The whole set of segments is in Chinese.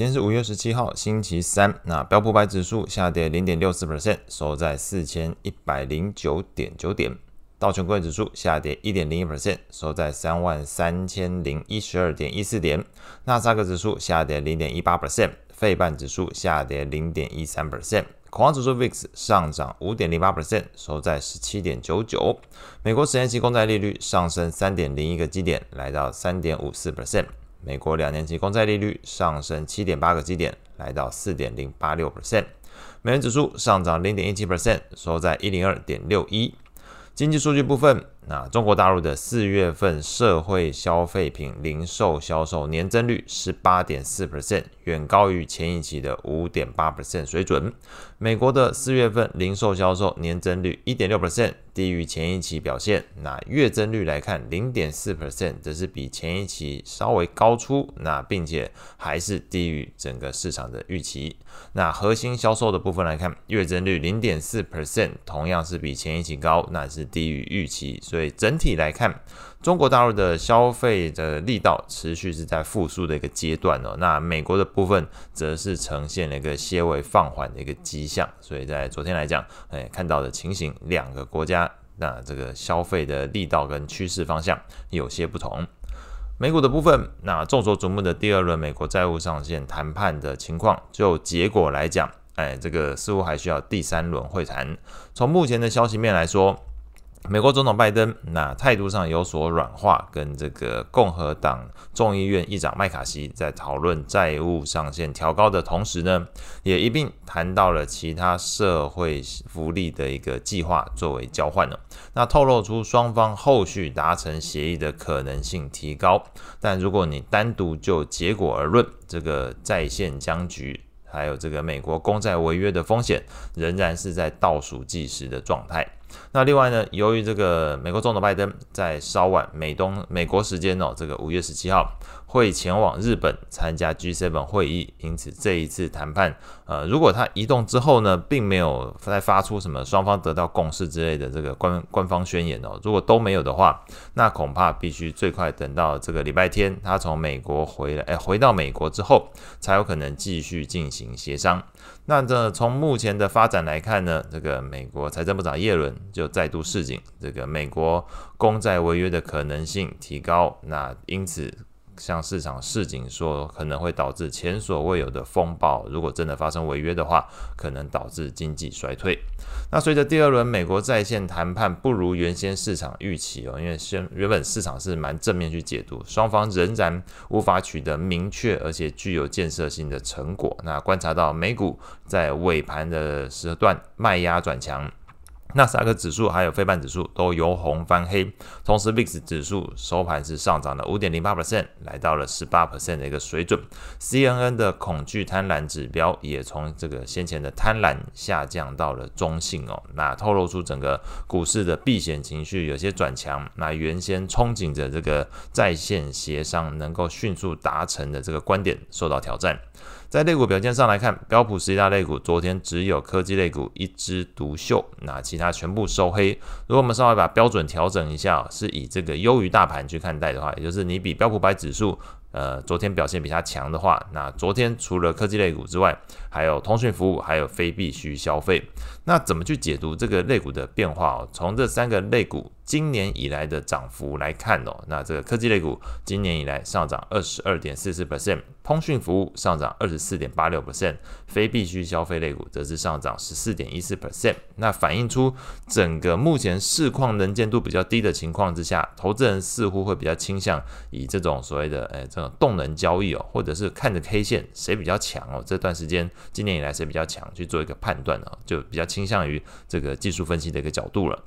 今天是五月十七号，星期三。那标普百指数下跌零点六四 percent，收在四千一百零九点九点。道琼工指数下跌一点零一 percent，收在三万三千零一十二点一四点。纳斯达克指数下跌零点一八 percent，费半指数下跌零点一三 percent。恐慌指数 VIX 上涨五点零八 percent，收在十七点九九。美国十年期公债利率上升三点零一个基点，来到三点五四 percent。美国两年期公债利率上升七点八个基点，来到四点零八六 percent。美元指数上涨零点一七 percent，收在一零二点六一。经济数据部分。那中国大陆的四月份社会消费品零售销售年增率十八点四 percent，远高于前一期的五点八 percent 水准。美国的四月份零售销售年增率一点六 percent，低于前一期表现。那月增率来看零点四 percent，则是比前一期稍微高出，那并且还是低于整个市场的预期。那核心销售的部分来看，月增率零点四 percent，同样是比前一期高，那是低于预期，所以。所以整体来看，中国大陆的消费的力道持续是在复苏的一个阶段哦。那美国的部分则是呈现了一个些微放缓的一个迹象。所以在昨天来讲，哎，看到的情形，两个国家那这个消费的力道跟趋势方向有些不同。美股的部分，那众所瞩目的第二轮美国债务上限谈判的情况，就结果来讲，哎，这个似乎还需要第三轮会谈。从目前的消息面来说，美国总统拜登那态度上有所软化，跟这个共和党众议院议长麦卡锡在讨论债务上限调高的同时呢，也一并谈到了其他社会福利的一个计划作为交换了。那透露出双方后续达成协议的可能性提高，但如果你单独就结果而论，这个在线僵局还有这个美国公债违约的风险，仍然是在倒数计时的状态。那另外呢，由于这个美国总统拜登在稍晚美东美国时间哦，这个五月十七号会前往日本参加 G7 会议，因此这一次谈判，呃，如果他移动之后呢，并没有再发出什么双方得到共识之类的这个官官方宣言哦，如果都没有的话，那恐怕必须最快等到这个礼拜天他从美国回来，哎，回到美国之后，才有可能继续进行协商。那这从目前的发展来看呢，这个美国财政部长耶伦就再度示警，这个美国公债违约的可能性提高，那因此。向市场示警说，可能会导致前所未有的风暴。如果真的发生违约的话，可能导致经济衰退。那随着第二轮美国在线谈判不如原先市场预期哦，因为先原本市场是蛮正面去解读，双方仍然无法取得明确而且具有建设性的成果。那观察到美股在尾盘的时段卖压转强。纳斯达克指数还有非半指数都由红翻黑，同时 VIX 指数收盘是上涨了五点零八 percent，来到了十八 percent 的一个水准。CNN 的恐惧贪婪指标也从这个先前的贪婪下降到了中性哦，那透露出整个股市的避险情绪有些转强。那原先憧憬着这个在线协商能够迅速达成的这个观点受到挑战。在类股表现上来看，标普十大类股昨天只有科技类股一枝独秀，那其它全部收黑。如果我们稍微把标准调整一下，是以这个优于大盘去看待的话，也就是你比标普百指数。呃，昨天表现比它强的话，那昨天除了科技类股之外，还有通讯服务，还有非必需消费。那怎么去解读这个类股的变化哦？从这三个类股今年以来的涨幅来看哦，那这个科技类股今年以来上涨二十二点四四 percent，通讯服务上涨二十四点八六 percent，非必需消费类股则是上涨十四点一四 percent。那反映出整个目前市况能见度比较低的情况之下，投资人似乎会比较倾向以这种所谓的诶呃动能交易哦，或者是看着 K 线谁比较强哦，这段时间今年以来谁比较强去做一个判断哦，就比较倾向于这个技术分析的一个角度了。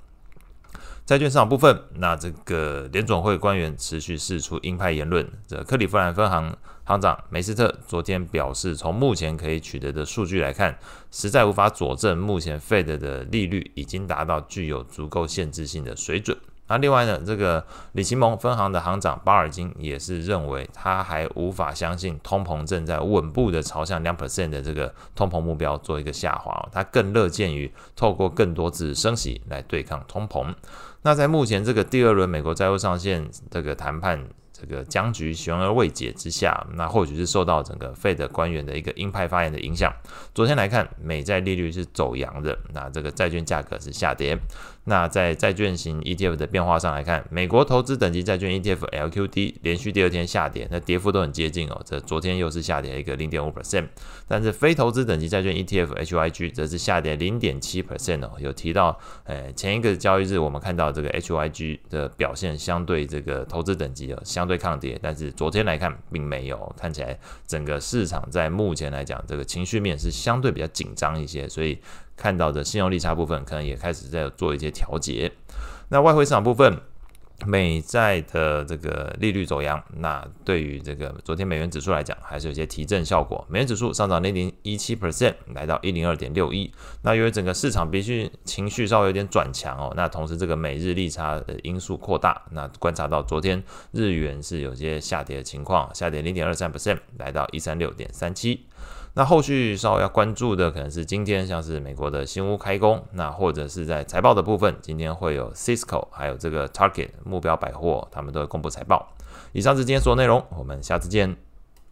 债券市场部分，那这个联总会官员持续释出鹰派言论。这克利夫兰分行行长梅斯特昨天表示，从目前可以取得的数据来看，实在无法佐证目前 Fed 的利率已经达到具有足够限制性的水准。那另外呢，这个李奇蒙分行的行长巴尔金也是认为，他还无法相信通膨正在稳步的朝向两 percent 的这个通膨目标做一个下滑，他更乐见于透过更多次升息来对抗通膨。那在目前这个第二轮美国债务上限这个谈判这个僵局悬而未解之下，那或许是受到整个 Fed 官员的一个鹰派发言的影响。昨天来看，美债利率是走阳的，那这个债券价格是下跌。那在债券型 ETF 的变化上来看，美国投资等级债券 ETF LQD 连续第二天下跌，那跌幅都很接近哦。这昨天又是下跌一个零点五 percent，但是非投资等级债券 ETF HYG 则是下跌零点七 percent 哦。有提到，呃，前一个交易日我们看到这个 HYG 的表现相对这个投资等级哦相对对抗跌，但是昨天来看并没有，看起来整个市场在目前来讲这个情绪面是相对比较紧张一些，所以。看到的信用利差部分可能也开始在做一些调节。那外汇市场部分，美债的这个利率走扬，那对于这个昨天美元指数来讲，还是有些提振效果。美元指数上涨零点一七 percent，来到一零二点六一。那由于整个市场必须情绪稍微有点转强哦，那同时这个美日利差的因素扩大，那观察到昨天日元是有些下跌的情况，下跌零点二三 percent，来到一三六点三七。那后续稍微要关注的可能是今天像是美国的新屋开工，那或者是在财报的部分，今天会有 Cisco 还有这个 Target 目标百货，他们都会公布财报。以上是今天所有内容，我们下次见。